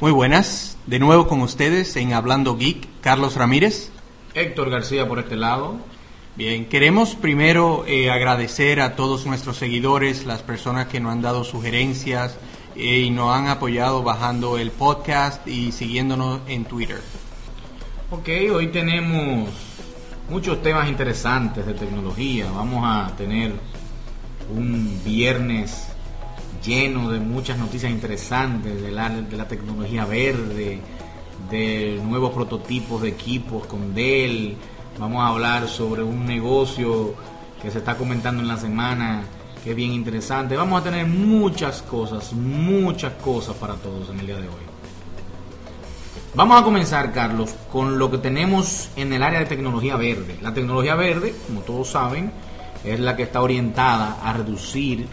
Muy buenas, de nuevo con ustedes en Hablando Geek, Carlos Ramírez. Héctor García por este lado. Bien, queremos primero eh, agradecer a todos nuestros seguidores, las personas que nos han dado sugerencias eh, y nos han apoyado bajando el podcast y siguiéndonos en Twitter. Ok, hoy tenemos muchos temas interesantes de tecnología. Vamos a tener un viernes lleno de muchas noticias interesantes de la, de la tecnología verde, de nuevos prototipos de equipos con Dell. Vamos a hablar sobre un negocio que se está comentando en la semana que es bien interesante. Vamos a tener muchas cosas, muchas cosas para todos en el día de hoy. Vamos a comenzar, Carlos, con lo que tenemos en el área de tecnología verde. La tecnología verde, como todos saben, es la que está orientada a reducir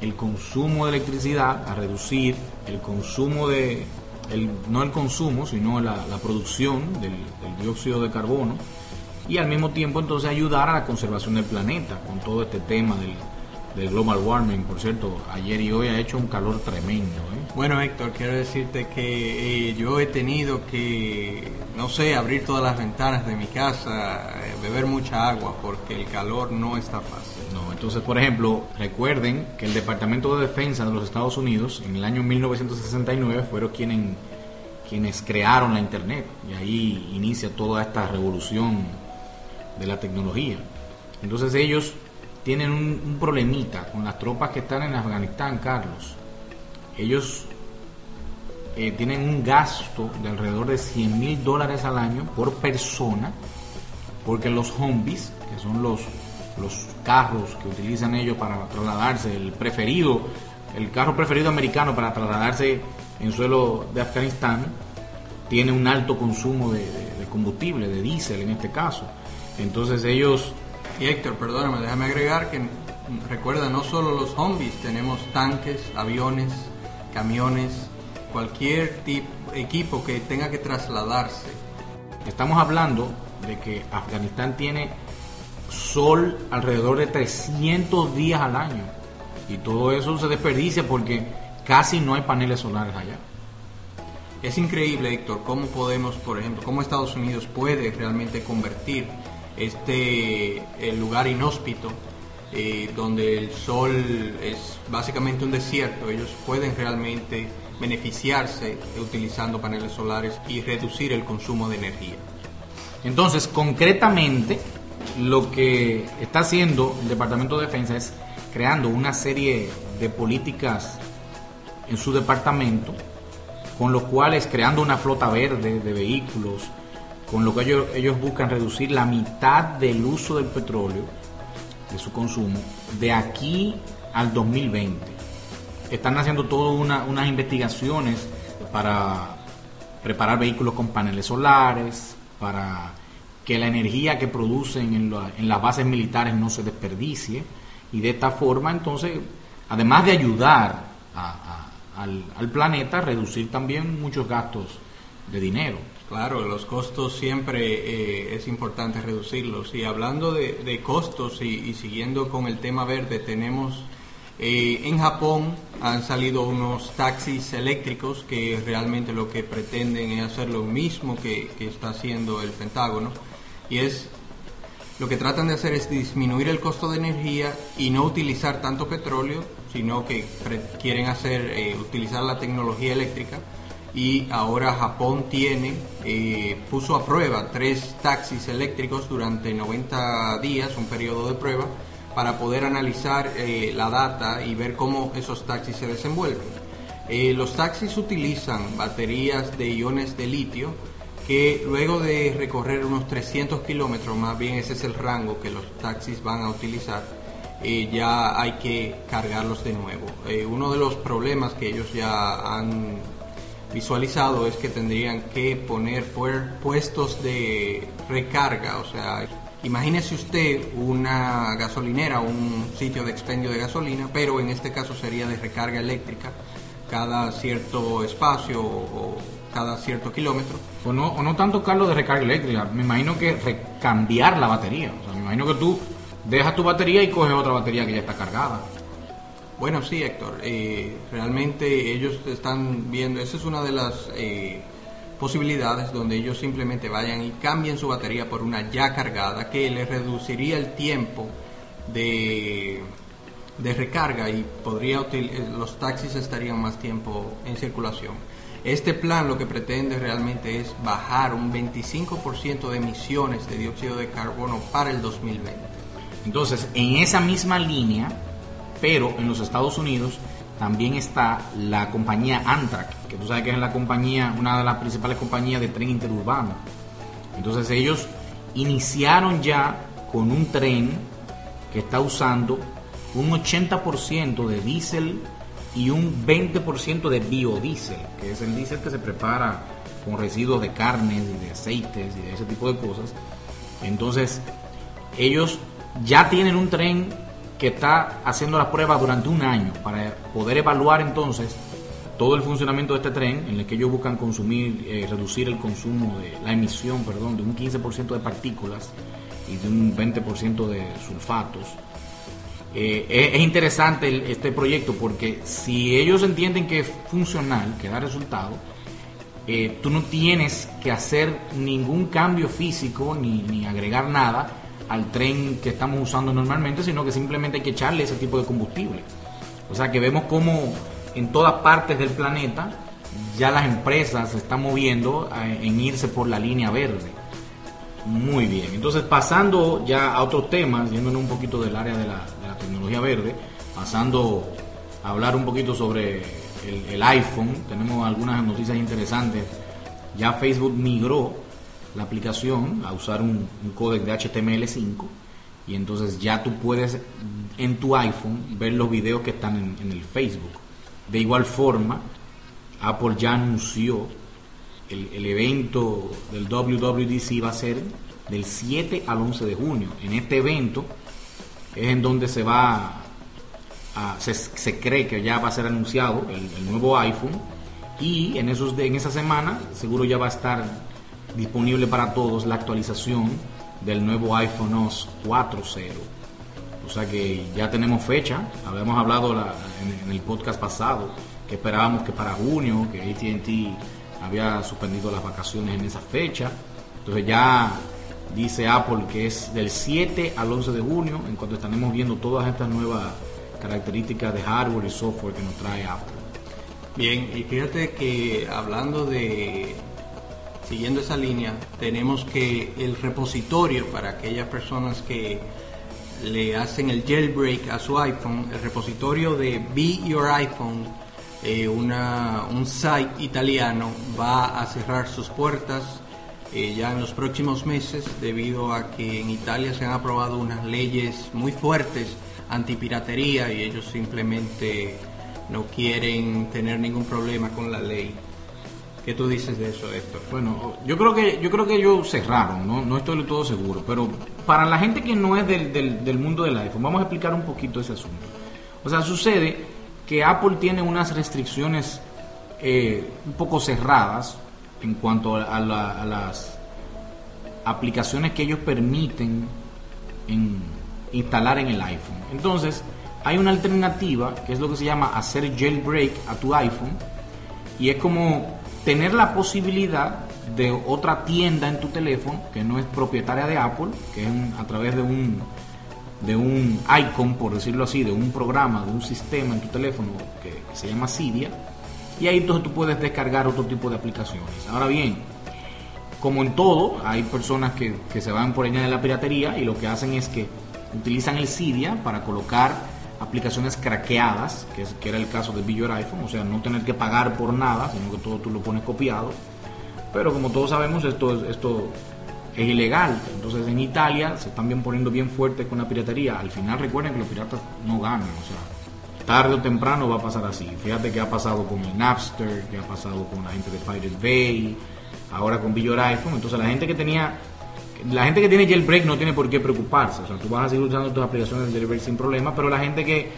el consumo de electricidad, a reducir el consumo de, el, no el consumo, sino la, producción del, del, dióxido de carbono y al mismo tiempo entonces ayudar a la conservación del planeta con todo este tema del, del global warming. Por cierto, ayer y hoy ha hecho un calor tremendo. ¿eh? Bueno, Héctor, quiero decirte que eh, yo he tenido que, no sé, abrir todas las ventanas de mi casa, eh, beber mucha agua, porque el calor no está fácil. Entonces, por ejemplo, recuerden que el Departamento de Defensa de los Estados Unidos, en el año 1969, fueron quienes, quienes crearon la Internet. Y ahí inicia toda esta revolución de la tecnología. Entonces ellos tienen un, problemita con las tropas que están en Afganistán, Carlos. Ellos eh, tienen un gasto de alrededor de 100 mil dólares al año por persona, porque los zombies, que son los, los carros que utilizan ellos para trasladarse, el preferido, el carro preferido americano para trasladarse en suelo de Afganistán, tiene un alto consumo de, de combustible, de diésel en este caso. Entonces ellos y Héctor, perdóname, déjame agregar que recuerda, no solo los zombies, tenemos tanques, aviones, camiones, cualquier tipo, equipo que tenga que trasladarse. Estamos hablando de que Afganistán tiene sol alrededor de 300 días al año y todo eso se desperdicia porque casi no hay paneles solares allá. Es increíble, Héctor, cómo podemos, por ejemplo, cómo Estados Unidos puede realmente convertir este lugar inhóspito eh, donde el sol es básicamente un desierto, ellos pueden realmente beneficiarse utilizando paneles solares y reducir el consumo de energía. Entonces, concretamente, lo que está haciendo el Departamento de Defensa es creando una serie de políticas en su departamento, con los cuales creando una flota verde de vehículos, con lo que ellos, buscan reducir la mitad del uso del petróleo, de su consumo, de aquí al 2020. Están haciendo todas unas investigaciones para preparar vehículos con paneles solares, para que la energía que producen en, las bases militares no se desperdicie y de esta forma entonces, además de ayudar al, al planeta, reducir también muchos gastos de dinero. Claro, los costos siempre eh, es importante reducirlos. Y hablando de, costos y, siguiendo con el tema verde, tenemos eh, en Japón han salido unos taxis eléctricos que realmente lo que pretenden es hacer lo mismo que, está haciendo el Pentágono. Y es lo que tratan de hacer es disminuir el costo de energía y no utilizar tanto petróleo, sino que quieren hacer eh, utilizar la tecnología eléctrica y ahora Japón tiene, eh, puso a prueba tres taxis eléctricos durante 90 días, un periodo de prueba, para poder analizar eh, la data y ver cómo esos taxis se desenvuelven. Los taxis utilizan baterías de iones de litio que luego de recorrer unos 300 kilómetros, más bien ese es el rango que los taxis van a utilizar, ya hay que cargarlos de nuevo. uno de los problemas que ellos ya han visualizado es que tendrían que poner puestos de recarga, o sea, imagínese usted una gasolinera, un sitio de expendio de gasolina, pero en este caso sería de recarga eléctrica cada cierto espacio o, cada cierto kilómetro. O no, o no tanto, Carlos, de recarga eléctrica, me imagino que recambiar la batería, o sea, me imagino que tú dejas tu batería y coges otra batería que ya está cargada. Bueno, sí, Héctor. Eh, realmente ellos están viendo, esa es una de las eh, posibilidades donde ellos simplemente vayan y cambien su batería por una ya cargada que les reduciría el tiempo de, de recarga y podría eh, los taxis estarían más tiempo en circulación. Este plan lo que pretende realmente es bajar un 25% de emisiones de dióxido de carbono para el 2020. Entonces, en esa misma línea, pero en los Estados Unidos también está la compañía Amtrak, que tú sabes que es la compañía, una de las principales compañías de tren interurbano. Entonces ellos iniciaron ya con un tren que está usando un 80% de diésel y un 20% de biodiesel, que es el diésel que se prepara con residuos de carnes y de aceites y de ese tipo de cosas. Entonces, ellos ya tienen un tren que está haciendo las pruebas durante un año para poder evaluar entonces todo el funcionamiento de este tren en el que ellos buscan consumir, eh, reducir el consumo de la emisión, perdón, de un 15% de partículas y de un 20% de sulfatos. Eh, es, interesante este proyecto porque si ellos entienden que es funcional, que da resultado, eh, tú no tienes que hacer ningún cambio físico ni, ni agregar nada al tren que estamos usando normalmente, sino que simplemente hay que echarle ese tipo de combustible. O sea que vemos como en todas partes del planeta ya las empresas se están moviendo en irse por la línea verde. Muy bien, entonces pasando ya a otros temas, yéndonos un poquito del área de la, tecnología verde, pasando a hablar un poquito sobre el, iPhone, tenemos algunas noticias interesantes. Ya Facebook migró la aplicación a usar un, un de HTML5 y entonces ya tú puedes en tu iPhone ver los videos que están en, el Facebook. De igual forma, Apple ya anunció el, el, evento del WWDC va a ser del 7 al 11 de junio. En este evento es en donde se va a, se, se, cree que ya va a ser anunciado el, nuevo iPhone y en, esos, en esa semana seguro ya va a estar disponible para todos la actualización del nuevo iPhone OS 4.0. O sea que ya tenemos fecha, habíamos hablado en, el podcast pasado que esperábamos que para junio, que ATT había suspendido las vacaciones en esa fecha. Entonces ya dice Apple que es del 7 al 11 de junio, en cuanto estaremos viendo todas estas nuevas características de hardware y software que nos trae Apple. Bien, y fíjate que hablando de siguiendo esa línea, tenemos que el repositorio para aquellas personas que le hacen el jailbreak a su iPhone, el repositorio de Be Your iPhone, eh, una, un site italiano, va a cerrar sus puertas eh, ya en los próximos meses debido a que en Italia se han aprobado unas leyes muy fuertes antipiratería y ellos simplemente no quieren tener ningún problema con la ley. ¿Qué tú dices de eso, Héctor? Bueno, yo creo que yo creo que ellos cerraron, no, no estoy del todo seguro, pero para la gente que no es del, del, mundo del iPhone, vamos a explicar un poquito ese asunto. O sea, sucede que Apple tiene unas restricciones eh, un poco cerradas en cuanto a, las aplicaciones que ellos permiten en, instalar en el iPhone. Entonces, hay una alternativa que es lo que se llama hacer jailbreak a tu iPhone y es como tener la posibilidad de otra tienda en tu teléfono que no es propietaria de Apple, que es a través de un de un icon, por decirlo así, de un programa, de un sistema en tu teléfono que, se llama Cydia, y ahí entonces tú puedes descargar otro tipo de aplicaciones. Ahora bien, como en todo, hay personas que, que se van por allá de la piratería y lo que hacen es que utilizan el Cydia para colocar aplicaciones craqueadas, que, es, que era el caso de Be iPhone, o sea, no tener que pagar por nada, sino que todo tú lo pones copiado. Pero como todos sabemos, esto, esto es ilegal. Entonces en Italia se están poniendo bien fuerte con la piratería. Al final recuerden que los piratas no ganan, o sea, tarde o temprano va a pasar así. Fíjate que ha pasado con el Napster, que ha pasado con la gente de Pirate Bay, ahora con Be iPhone. Entonces la gente que tenía la gente que tiene jailbreak no tiene por qué preocuparse. O sea, tú vas a seguir usando tus aplicaciones de jailbreak sin problema, pero la gente que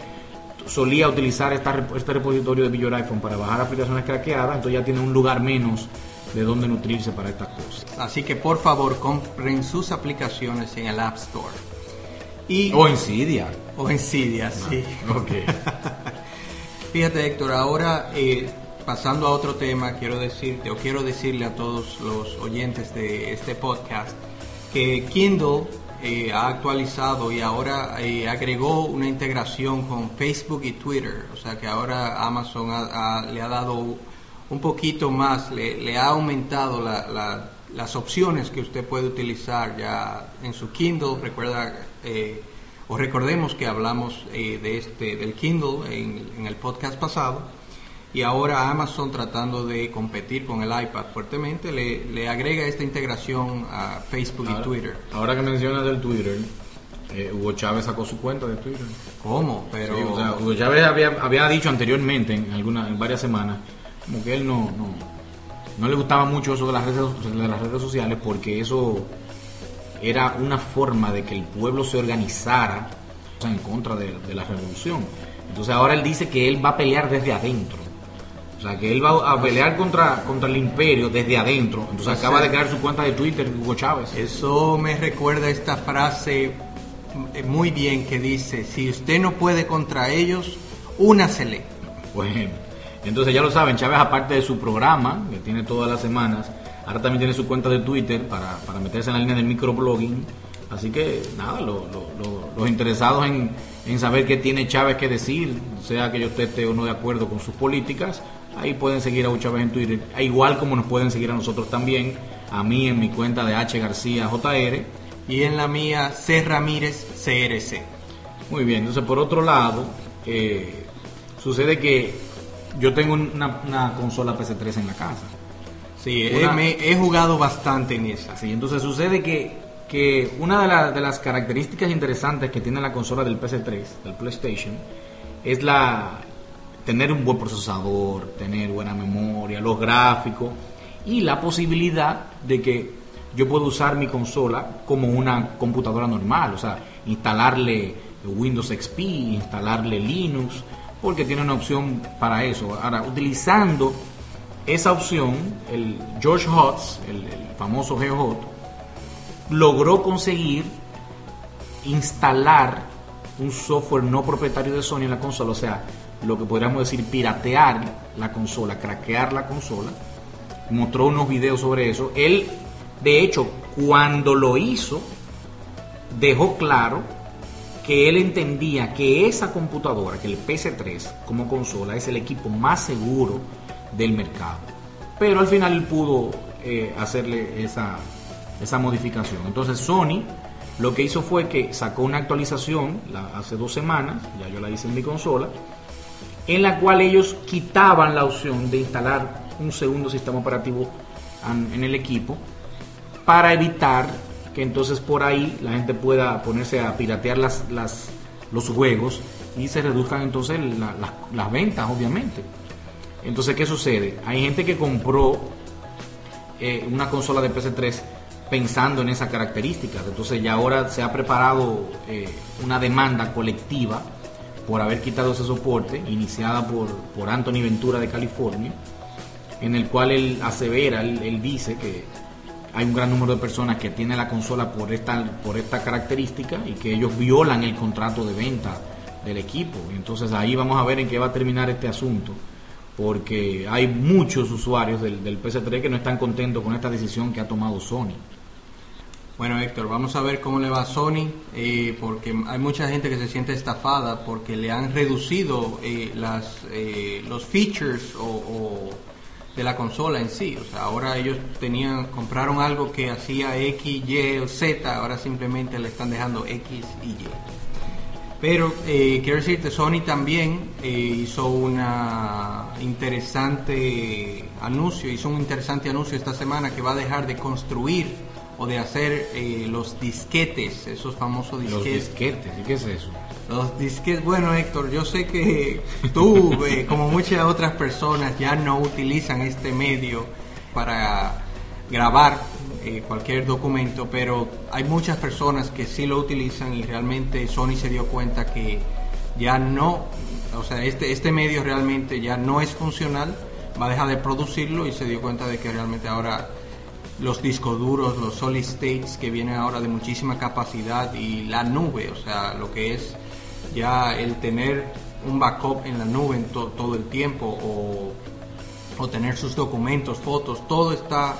solía utilizar este repositorio de Be iPhone para bajar aplicaciones craqueadas, entonces ya tiene un lugar menos de donde nutrirse para estas cosas. Así que por favor compren sus aplicaciones en el App Store. Y, o en Cydia. O en Cydia, sí. Ok. Fíjate Héctor, ahora eh, pasando a otro tema, quiero decirte o quiero decirle a todos los oyentes de este podcast que Kindle eh, ha actualizado y ahora eh, agregó una integración con Facebook y Twitter, o sea que ahora Amazon le ha dado un poquito más, le, ha aumentado las opciones que usted puede utilizar ya en su Kindle. Recuerda, eh, o recordemos que hablamos eh, de este, del Kindle en, el podcast pasado. Y ahora Amazon tratando de competir con el iPad fuertemente le, agrega esta integración a Facebook y Twitter. Ahora que mencionas del Twitter, eh, Hugo Chávez sacó su cuenta de Twitter. ¿Cómo? Pero Hugo Chávez había, había dicho anteriormente, en, alguna, en varias semanas, como que él no, no, no le gustaba mucho eso de las, redes, de las redes sociales porque eso era una forma de que el pueblo se organizara en contra de, la revolución. Entonces ahora él dice que él va a pelear desde adentro. O sea, que él va a pelear contra, contra el imperio desde adentro. Entonces acaba de crear su cuenta de Twitter, Hugo Chávez. Eso me recuerda esta frase muy bien que dice, si usted no puede contra ellos, únasele. Bueno, entonces ya lo saben, Chávez aparte de su programa, que tiene todas las semanas, ahora también tiene su cuenta de Twitter para, meterse en la línea del microblogging. Así que nada, los interesados en, saber qué tiene Chávez que decir, sea que yo esté o no de acuerdo con sus políticas, ahí pueden seguir a Chávez en Twitter, igual como nos pueden seguir a nosotros también, a mí en mi cuenta de H García JR. Y en la mía C Ramírez CRC. Muy bien, entonces por otro lado, eh, sucede que yo tengo una, consola PS3 en la casa. Sí, he, jugado bastante en esa. Sí, entonces sucede que, que una de, las características interesantes que tiene la consola del PS3, del PlayStation, es la tener un buen procesador, tener buena memoria, los gráficos y la posibilidad de que yo pueda usar mi consola como una computadora normal, o sea, instalarle Windows XP, instalarle Linux, porque tiene una opción para eso. Ahora, utilizando esa opción, el George Hotz, el, famoso GeoHot, logró conseguir instalar un software no propietario de Sony en la consola, o sea, lo que podríamos decir piratear la consola, craquear la consola. Mostró unos videos sobre eso. Él, de hecho, cuando lo hizo, dejó claro que él entendía que esa computadora, que el PC3 como consola, es el equipo más seguro del mercado. Pero al final pudo eh, hacerle esa, esa modificación. Entonces Sony lo que hizo fue que sacó una actualización hace dos semanas, ya yo la hice en mi consola, en la cual ellos quitaban la opción de instalar un segundo sistema operativo en el equipo para evitar que entonces por ahí la gente pueda ponerse a piratear las, las, los juegos y se reduzcan entonces las ventas, obviamente. Entonces, ¿qué sucede? Hay gente que compró eh, una consola de PS3 pensando en esas características. Entonces ya ahora se ha preparado eh, una demanda colectiva por haber quitado ese soporte, iniciada por, por Anthony Ventura de California, en el cual él asevera, él dice que hay un gran número de personas que tienen la consola por esta, por esta característica y que ellos violan el contrato de venta del equipo. Entonces ahí vamos a ver en qué va a terminar este asunto, porque hay muchos usuarios del, del PS3 que no están contentos con esta decisión que ha tomado Sony. Bueno, Héctor, vamos a ver cómo le va a Sony, eh, porque hay mucha gente que se siente estafada porque le han reducido eh, las, eh, los features o de la consola en sí. O sea, ahora ellos tenían, compraron algo que hacía X, Y o Z, ahora simplemente le están dejando X y Y. Pero eh, quiero decirte, Sony también eh, hizo una interesante anuncio, hizo un interesante anuncio esta semana que va a dejar de construir o de hacer eh, los disquetes, esos famosos disquetes. Los disquetes, ¿y qué es eso? Los disquetes, bueno Héctor, yo sé que tú, eh, como muchas otras personas, ya no utilizan este medio para grabar eh, cualquier documento, pero hay muchas personas que sí lo utilizan y realmente Sony se dio cuenta que ya no, o sea, este, este medio realmente ya no es funcional, va a dejar de producirlo y se dio cuenta de que realmente ahora los discos duros, los solid states que vienen ahora de muchísima capacidad y la nube, o sea, lo que es ya el tener un backup en la nube en to- todo el tiempo o, o tener sus documentos, fotos, todo está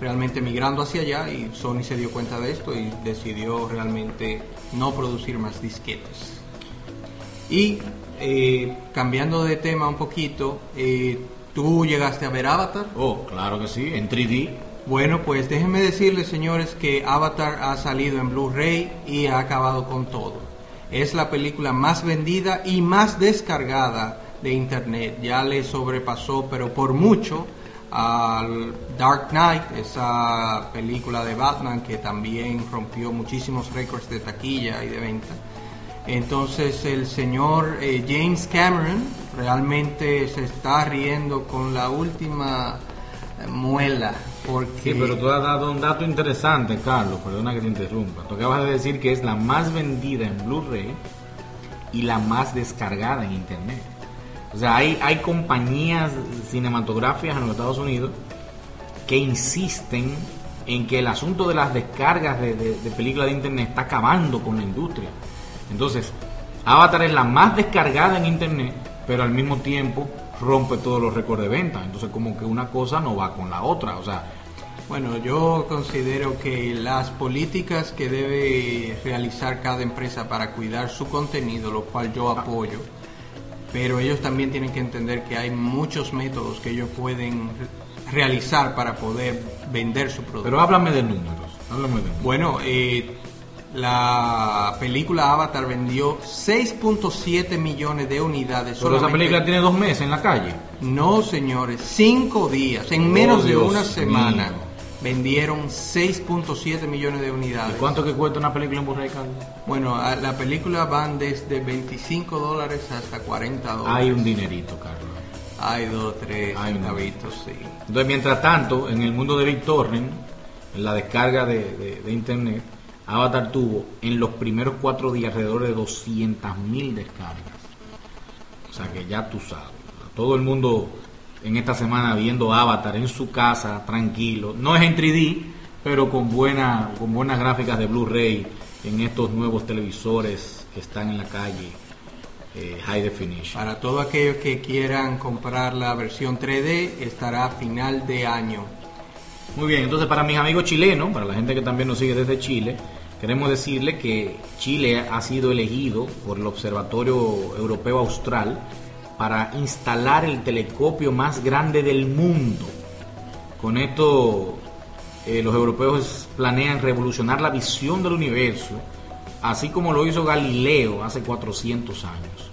realmente migrando hacia allá y Sony se dio cuenta de esto y decidió realmente no producir más disquetes. Y eh, cambiando de tema un poquito, eh, ¿tú llegaste a ver Avatar? Oh, claro que sí, en 3D. Bueno, pues déjenme decirles, señores, que Avatar ha salido en Blu-ray y ha acabado con todo. Es la película más vendida y más descargada de Internet. Ya le sobrepasó, pero por mucho, al Dark Knight, esa película de Batman que también rompió muchísimos récords de taquilla y de venta. Entonces el señor eh, James Cameron realmente se está riendo con la última eh, muela. Porque Sí, pero tú has dado un dato interesante, Carlos, perdona que te interrumpa. Tú acabas de decir que es la más vendida en Blu-ray y la más descargada en Internet. O sea, hay, hay compañías cinematográficas en los Estados Unidos que insisten en que el asunto de las descargas de, de- de películas de Internet está acabando con la industria. Entonces, Avatar es la más descargada en Internet, pero al mismo tiempo rompe todos los récords de venta. Entonces, como que una cosa no va con la otra. O sea, Bueno, yo considero que las políticas que debe realizar cada empresa para cuidar su contenido, lo cual yo apoyo, pero ellos también tienen que entender que hay muchos métodos que ellos pueden re- realizar para poder vender su producto. Pero háblame de números. Háblame de números. Bueno, eh, la película Avatar vendió 6.7 millones de unidades. Pero esa película tiene dos meses en la calle. No, señores, cinco días, en menos Oh, de Dios una semana, mío. Vendieron 6.7 millones de ¿Y unidades. cuánto que cuesta una película en Blu-ray? Bueno, a- la película van desde 25 dólares hasta 40 dólares. Hay un dinerito, Carlos. Hay dos, tres Hay un- centavitos, sí. Entonces, mientras tanto, en el mundo de BitTorrent, en la descarga de, de- de internet, Avatar tuvo en los primeros cuatro días alrededor de 200.000 descargas. O sea que ya tú sabes. Todo el mundo en esta semana viendo Avatar en su casa, tranquilo. No es en 3D, pero con, buena, con buenas gráficas de Blu-ray en estos nuevos televisores que están en la calle, eh, High Definition. Para todos aquellos que quieran comprar la versión 3D, estará a final de año. Muy bien, entonces para mis amigos chilenos, para la gente que también nos sigue desde Chile, queremos decirle que Chile ha sido elegido por el Observatorio Europeo Austral para instalar el telescopio más grande del mundo. Con esto, eh, los europeos planean revolucionar la visión del universo, así como lo hizo Galileo hace 400 años.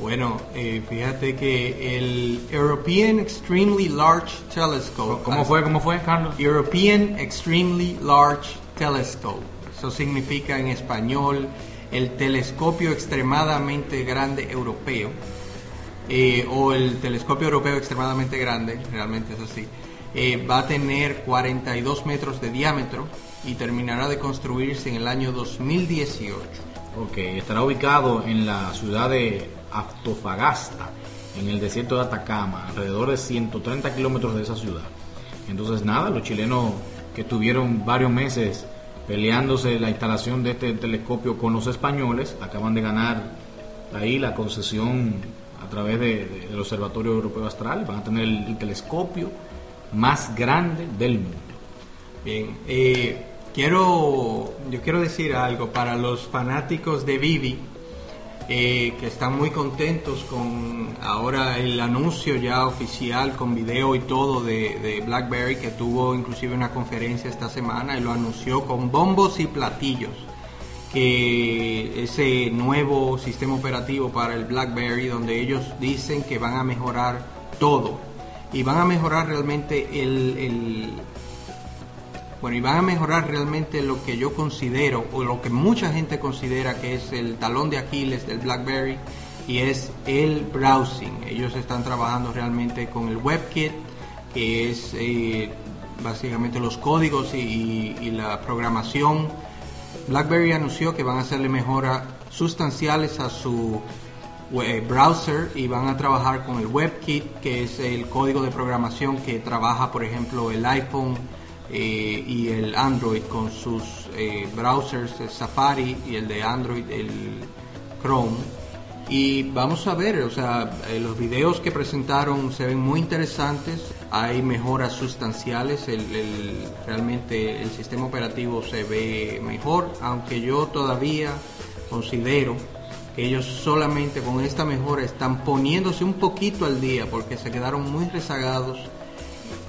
Bueno, eh, fíjate que el European Extremely Large Telescope. ¿Cómo fue? ¿Cómo fue, Carlos? European Extremely Large Telescope. Eso significa en español el telescopio extremadamente grande europeo. Eh, o el telescopio europeo extremadamente grande, realmente es así. eh, va a tener 42 metros de diámetro y terminará de construirse en el año 2018. Ok, estará ubicado en la ciudad de Antofagasta, en el desierto de Atacama, alrededor de 130 kilómetros de esa ciudad. Entonces, nada, los chilenos que tuvieron varios meses peleándose la instalación de este telescopio con los españoles, acaban de ganar ahí la concesión a través de- de- del Observatorio Europeo Astral, van a tener el, el telescopio más grande del mundo. Bien, eh, quiero, yo quiero decir algo para los fanáticos de Vivi, eh, que están muy contentos con ahora el anuncio ya oficial con video y todo de, de BlackBerry, que tuvo inclusive una conferencia esta semana y lo anunció con bombos y platillos, que ese nuevo sistema operativo para el BlackBerry, donde ellos dicen que van a mejorar todo y van a mejorar realmente el, bueno, y van a mejorar realmente lo que yo considero, o lo que mucha gente considera que es el talón de Aquiles del BlackBerry, y es el browsing. Ellos están trabajando realmente con el WebKit, que es eh, básicamente los códigos y la programación. BlackBerry anunció que van a hacerle mejoras sustanciales a su we- browser y van a trabajar con el WebKit, que es el código de programación que trabaja, por ejemplo, el iPhone eh, y el Android con sus eh, browsers, el Safari y el de Android, el Chrome. Y vamos a ver, o sea, eh, los videos que presentaron se ven muy interesantes, hay mejoras sustanciales, el, realmente el sistema operativo se ve mejor, aunque yo todavía considero que ellos solamente con esta mejora están poniéndose un poquito al día porque se quedaron muy rezagados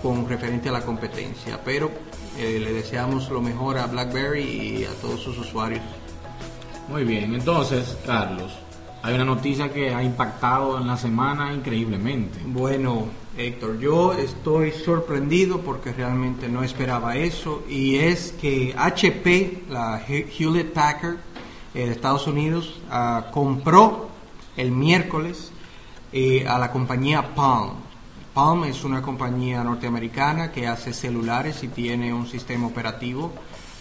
con referente a la competencia, pero eh, le deseamos lo mejor a BlackBerry y a todos sus usuarios. Muy bien, entonces, Carlos, hay una noticia que ha impactado en la semana increíblemente. Bueno, Héctor, yo estoy sorprendido porque realmente no esperaba eso y es que HP, la Hewlett Packard eh, de Estados Unidos, ah, compró el miércoles eh, a la compañía Palm. Palm es una compañía norteamericana que hace celulares y tiene un sistema operativo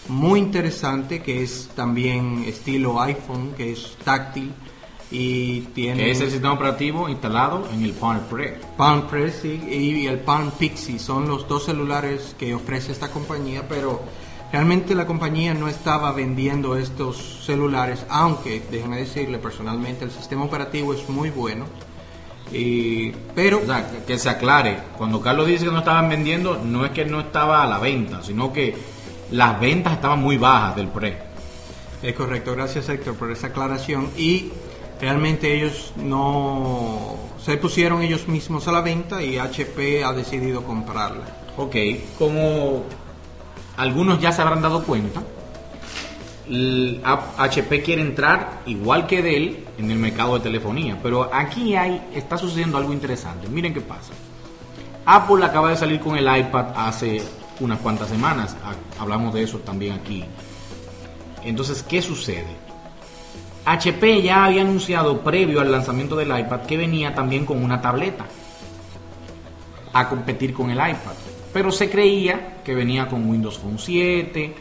muy interesante que es también estilo iPhone, que es táctil y tiene... Que es el sistema operativo instalado en el Palm Pre. Palm Pre y el Palm Pixie son los dos celulares que ofrece esta compañía, pero realmente la compañía no estaba vendiendo estos celulares, aunque déjeme decirle personalmente el sistema operativo es muy bueno. Y, pero que se aclare, cuando Carlos dice que no estaban vendiendo, no es que no estaba a la venta, sino que las ventas estaban muy bajas del pre. Es correcto, gracias Héctor por esa aclaración. Y realmente ellos no se pusieron ellos mismos a la venta y HP ha decidido comprarla. Ok, como algunos ya se habrán dado cuenta, HP quiere entrar igual que Dell en el mercado de telefonía, pero aquí hay está sucediendo algo interesante. Miren qué pasa. Apple acaba de salir con el iPad hace unas cuantas semanas. Hablamos de eso también aquí. Entonces, ¿qué sucede? HP ya había anunciado previo al lanzamiento del iPad que venía también con una tableta a competir con el iPad. Pero se creía que venía con Windows Phone 7.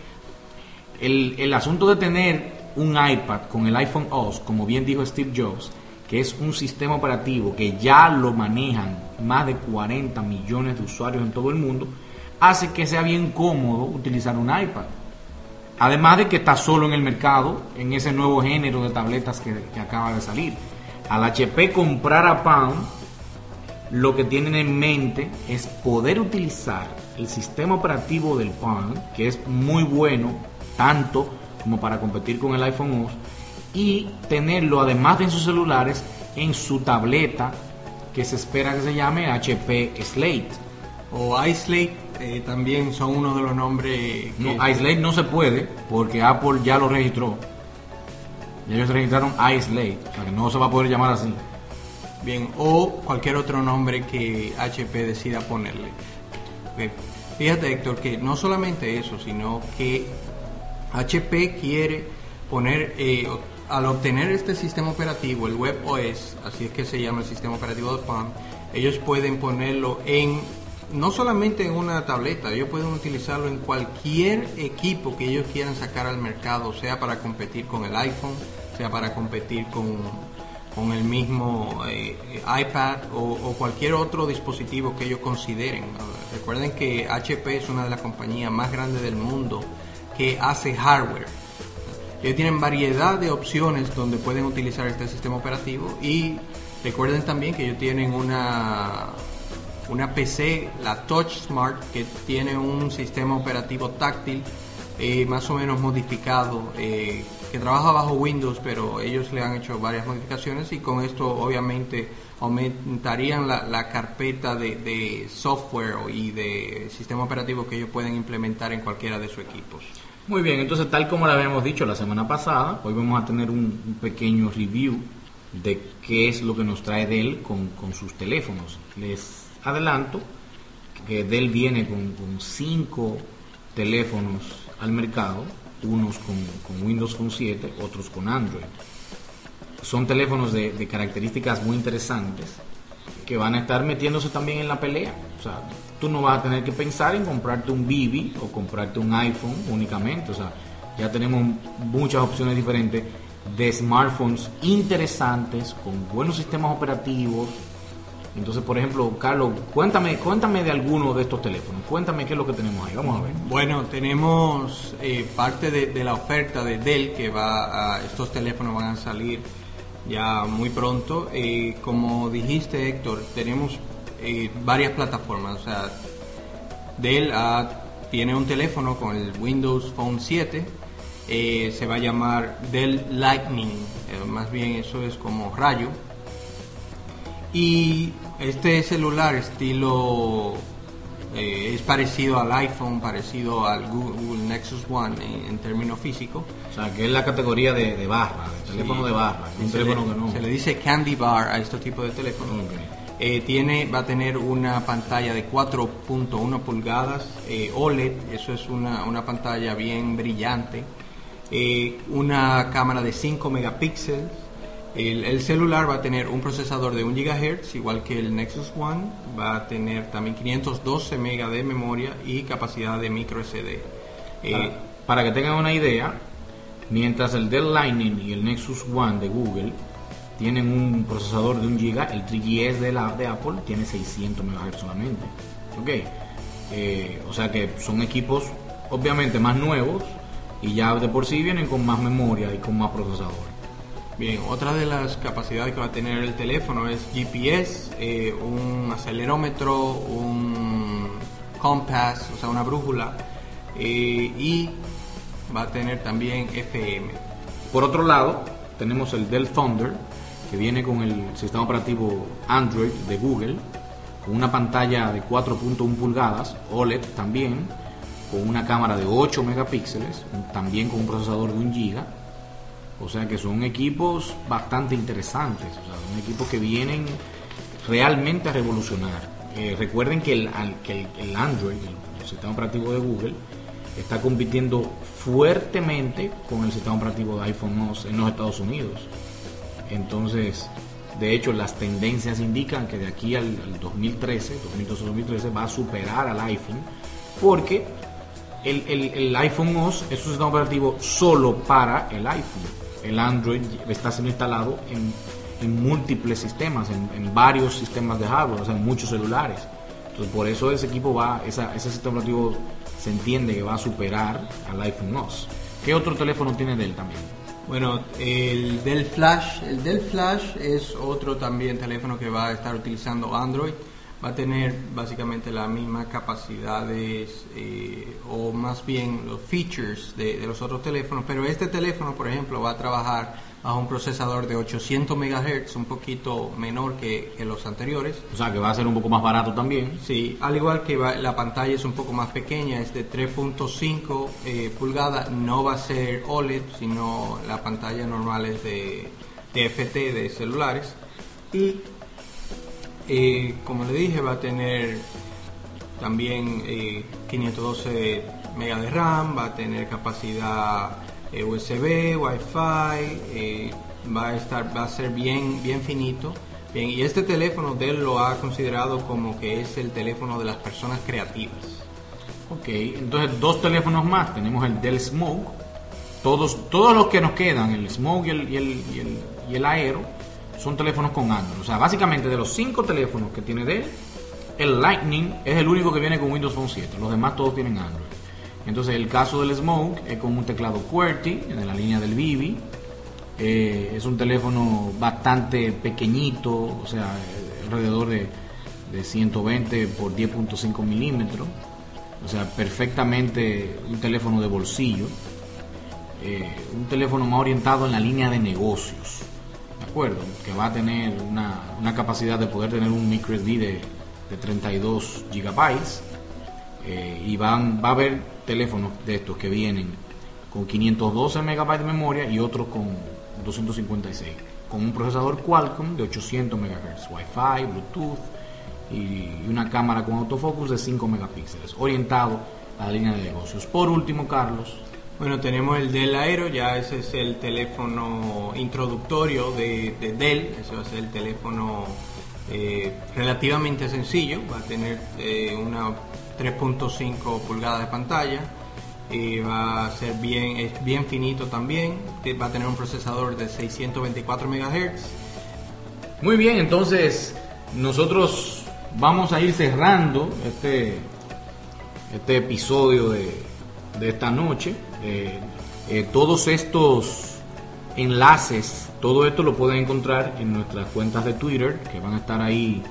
El, el asunto de tener un iPad con el iPhone OS, como bien dijo Steve Jobs, que es un sistema operativo que ya lo manejan más de 40 millones de usuarios en todo el mundo, hace que sea bien cómodo utilizar un iPad. Además de que está solo en el mercado, en ese nuevo género de tabletas que, acaba de salir. Al HP comprar a Palm, lo que tienen en mente es poder utilizar el sistema operativo del Palm, que es muy bueno, tanto como para competir con el iPhone OS, y tenerlo además de en sus celulares, en su tableta, que se espera que se llame HP Slate. O iSlate eh, también son uno de los nombres. No, Islate no se puede porque Apple ya lo registró. Y ellos registraron Islate, o sea que no se va a poder llamar así. Bien, o cualquier otro nombre que HP decida ponerle. Fíjate, Héctor, que no solamente eso, sino que HP quiere poner, eh, al obtener este sistema operativo, el WebOS, así es que se llama el sistema operativo de Palm, ellos pueden ponerlo en no solamente en una tableta, ellos pueden utilizarlo en cualquier equipo que ellos quieran sacar al mercado, sea para competir con el iPhone, sea para competir con, con el mismo eh, iPad o, cualquier otro dispositivo que ellos consideren. Recuerden que HP es una de las compañías más grandes del mundo que hace hardware. Ellos tienen variedad de opciones donde pueden utilizar este sistema operativo y recuerden también que ellos tienen una una PC, la Touch Smart, que tiene un sistema operativo táctil eh, más o menos modificado, eh, que trabaja bajo Windows, pero ellos le han hecho varias modificaciones y con esto obviamente aumentarían la, carpeta de, software y de sistema operativo que ellos pueden implementar en cualquiera de sus equipos. Muy bien, entonces tal como lo habíamos dicho la semana pasada, hoy vamos a tener un, pequeño review de qué es lo que nos trae Dell con, con sus teléfonos. Les adelanto que Dell viene con, cinco teléfonos al mercado, unos con, Windows Phone 7, otros con Android. Son teléfonos de, características muy interesantes que van a estar metiéndose también en la pelea. O sea, tú no vas a tener que pensar en comprarte un Bibi o comprarte un iPhone únicamente. O sea, ya tenemos muchas opciones diferentes de smartphones interesantes con buenos sistemas operativos, entonces, por ejemplo, Carlos, cuéntame, cuéntame de alguno de estos teléfonos. Cuéntame qué es lo que tenemos ahí. Vamos a ver. Bueno, tenemos eh, parte de, la oferta de Dell que va a, estos teléfonos van a salir ya muy pronto. Eh, como dijiste, Héctor, tenemos eh, varias plataformas. O sea, Dell tiene un teléfono con el Windows Phone 7. Eh, se va a llamar Dell Lightning. más bien eso es como rayo. Y este celular estilo eh, es parecido al iPhone, parecido al Google, Nexus One en, términos físicos. O sea, que es la categoría de, barra, de teléfono de barra. Un teléfono le, que no... se le dice candy bar a este tipo de teléfono. Eh, tiene, va a tener una pantalla de 4.1 pulgadas eh, OLED, eso es una, una pantalla bien brillante, una cámara de 5 megapíxeles, el, celular va a tener un procesador de 1 GHz, igual que el Nexus One, va a tener también 512 MB de memoria y capacidad de micro SD. Eh, para, que tengan una idea, mientras el Dell Lightning y el Nexus One de Google tienen un procesador de 1 GB, el 3GS de, la, de Apple tiene 600 MHz solamente. Ok, eh, o sea que son equipos obviamente más nuevos y ya de por sí vienen con más memoria y con más procesador. Bien, otra de las capacidades que va a tener el teléfono es GPS, eh, un acelerómetro, un compass, o sea, una brújula, eh, y va a tener también FM. Por otro lado, tenemos el Dell Thunder, que viene con el sistema operativo Android de Google, con una pantalla de 4.1 pulgadas, OLED también, con una cámara de 8 megapíxeles, también con un procesador de 1 GB o sea que son equipos bastante interesantes, o sea, son equipos que vienen realmente a revolucionar. Eh, recuerden que el, que el, Android, el, sistema operativo de Google, está compitiendo fuertemente con el sistema operativo de iPhone en los Estados Unidos. Entonces, de hecho, las tendencias indican que de aquí al, 2013, 2012-2013, va a superar al iPhone, porque el, iPhone OS es un sistema operativo solo para el iPhone el Android está siendo instalado en, múltiples sistemas, en, varios sistemas de hardware, o sea, en muchos celulares. Entonces, por eso ese equipo va, ese sistema operativo se entiende que va a superar al iPhone OS. ¿Qué otro teléfono tiene Dell también? Bueno, el Dell Flash, el Dell Flash es otro también teléfono que va a estar utilizando Android va a tener básicamente las mismas capacidades eh, o más bien los features de, los otros teléfonos, pero este teléfono, por ejemplo, va a trabajar bajo un procesador de 800 MHz, un poquito menor que, los anteriores. O sea, que va a ser un poco más barato también. Sí, al igual que la pantalla es un poco más pequeña, es de 3.5 eh, pulgadas, no va a ser OLED, sino la pantalla normal es de, de FT de celulares. Y eh, como le dije, va a tener también 512 eh, MB de RAM, va a tener capacidad eh, USB, Wi-Fi, va a estar, va a ser bien, bien finito. Y este teléfono Dell lo ha considerado como que es el teléfono de las personas creativas. Ok, entonces dos teléfonos más. Tenemos el Dell Smoke. Todos, todos los que nos quedan, el Smoke y el, y el, y el Aero, son teléfonos con Android. O sea, básicamente de los cinco teléfonos que tiene Dell, el Lightning es el único que viene con Windows Phone 7. Los demás todos tienen Android. Entonces, el caso del Smoke es con un teclado QWERTY de la línea del Vivi. Eh, es un teléfono bastante pequeñito, o sea, alrededor de, 120 por 10.5 milímetros. O sea, perfectamente un teléfono de bolsillo. Eh, un teléfono más orientado en la línea de negocios que va a tener una, una capacidad de poder tener un microSD de, de 32 gigabytes eh, y van, va a haber teléfonos de estos que vienen con 512 megabytes de memoria y otros con 256 con un procesador Qualcomm de 800 MHz, Wi-Fi, Bluetooth y una cámara con autofocus de 5 megapíxeles, orientado a la línea de negocios. Por último, Carlos, bueno, tenemos el Dell Aero, ya ese es el teléfono introductorio de, Dell, ese va a ser el teléfono eh, relativamente sencillo, va a tener eh, una 3.5 pulgadas de pantalla, y va a ser bien, es bien finito también, va a tener un procesador de 624 MHz. Muy bien, entonces nosotros vamos a ir cerrando este, este episodio de, de esta noche. Eh, eh, todos estos enlaces, todo esto lo pueden encontrar en nuestras cuentas de Twitter, que van a estar ahí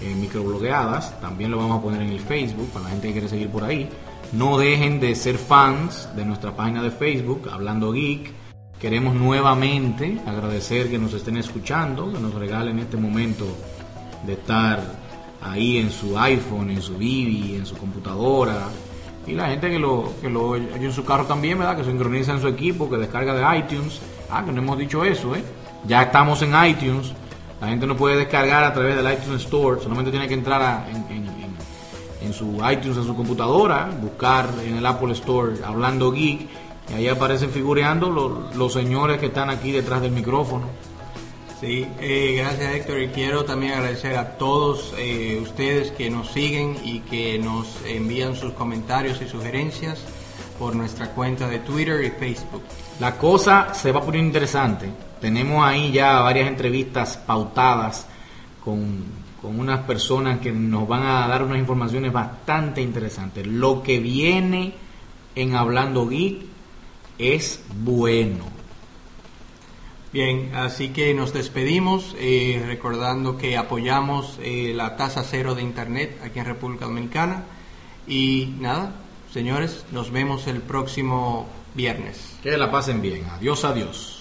eh, microblogueadas. También lo vamos a poner en el Facebook para la gente que quiere seguir por ahí. No dejen de ser fans de nuestra página de Facebook, Hablando Geek. Queremos nuevamente agradecer que nos estén escuchando, que nos regalen este momento de estar ahí en su iPhone, en su Bibi, en su computadora. Y la gente que lo, que lo oye en su carro también, ¿verdad? Que sincroniza en su equipo, que descarga de iTunes. Ah, que no hemos dicho eso, ¿eh? Ya estamos en iTunes. La gente no puede descargar a través del iTunes Store, solamente tiene que entrar en, en, su iTunes, en su computadora, buscar en el Apple Store Hablando Geek, y ahí aparecen figureando los, los señores que están aquí detrás del micrófono. Sí, eh, gracias Héctor y quiero también agradecer a todos eh, ustedes que nos siguen y que nos envían sus comentarios y sugerencias por nuestra cuenta de Twitter y Facebook. La cosa se va poner interesante. Tenemos ahí ya varias entrevistas pautadas con, con unas personas que nos van a dar unas informaciones bastante interesantes. Lo que viene en Hablando Geek es bueno. Bien, así que nos despedimos eh, recordando que apoyamos eh, la tasa cero de Internet aquí en República Dominicana. Y nada, señores, nos vemos el próximo viernes. Que la pasen bien. Adiós, adiós.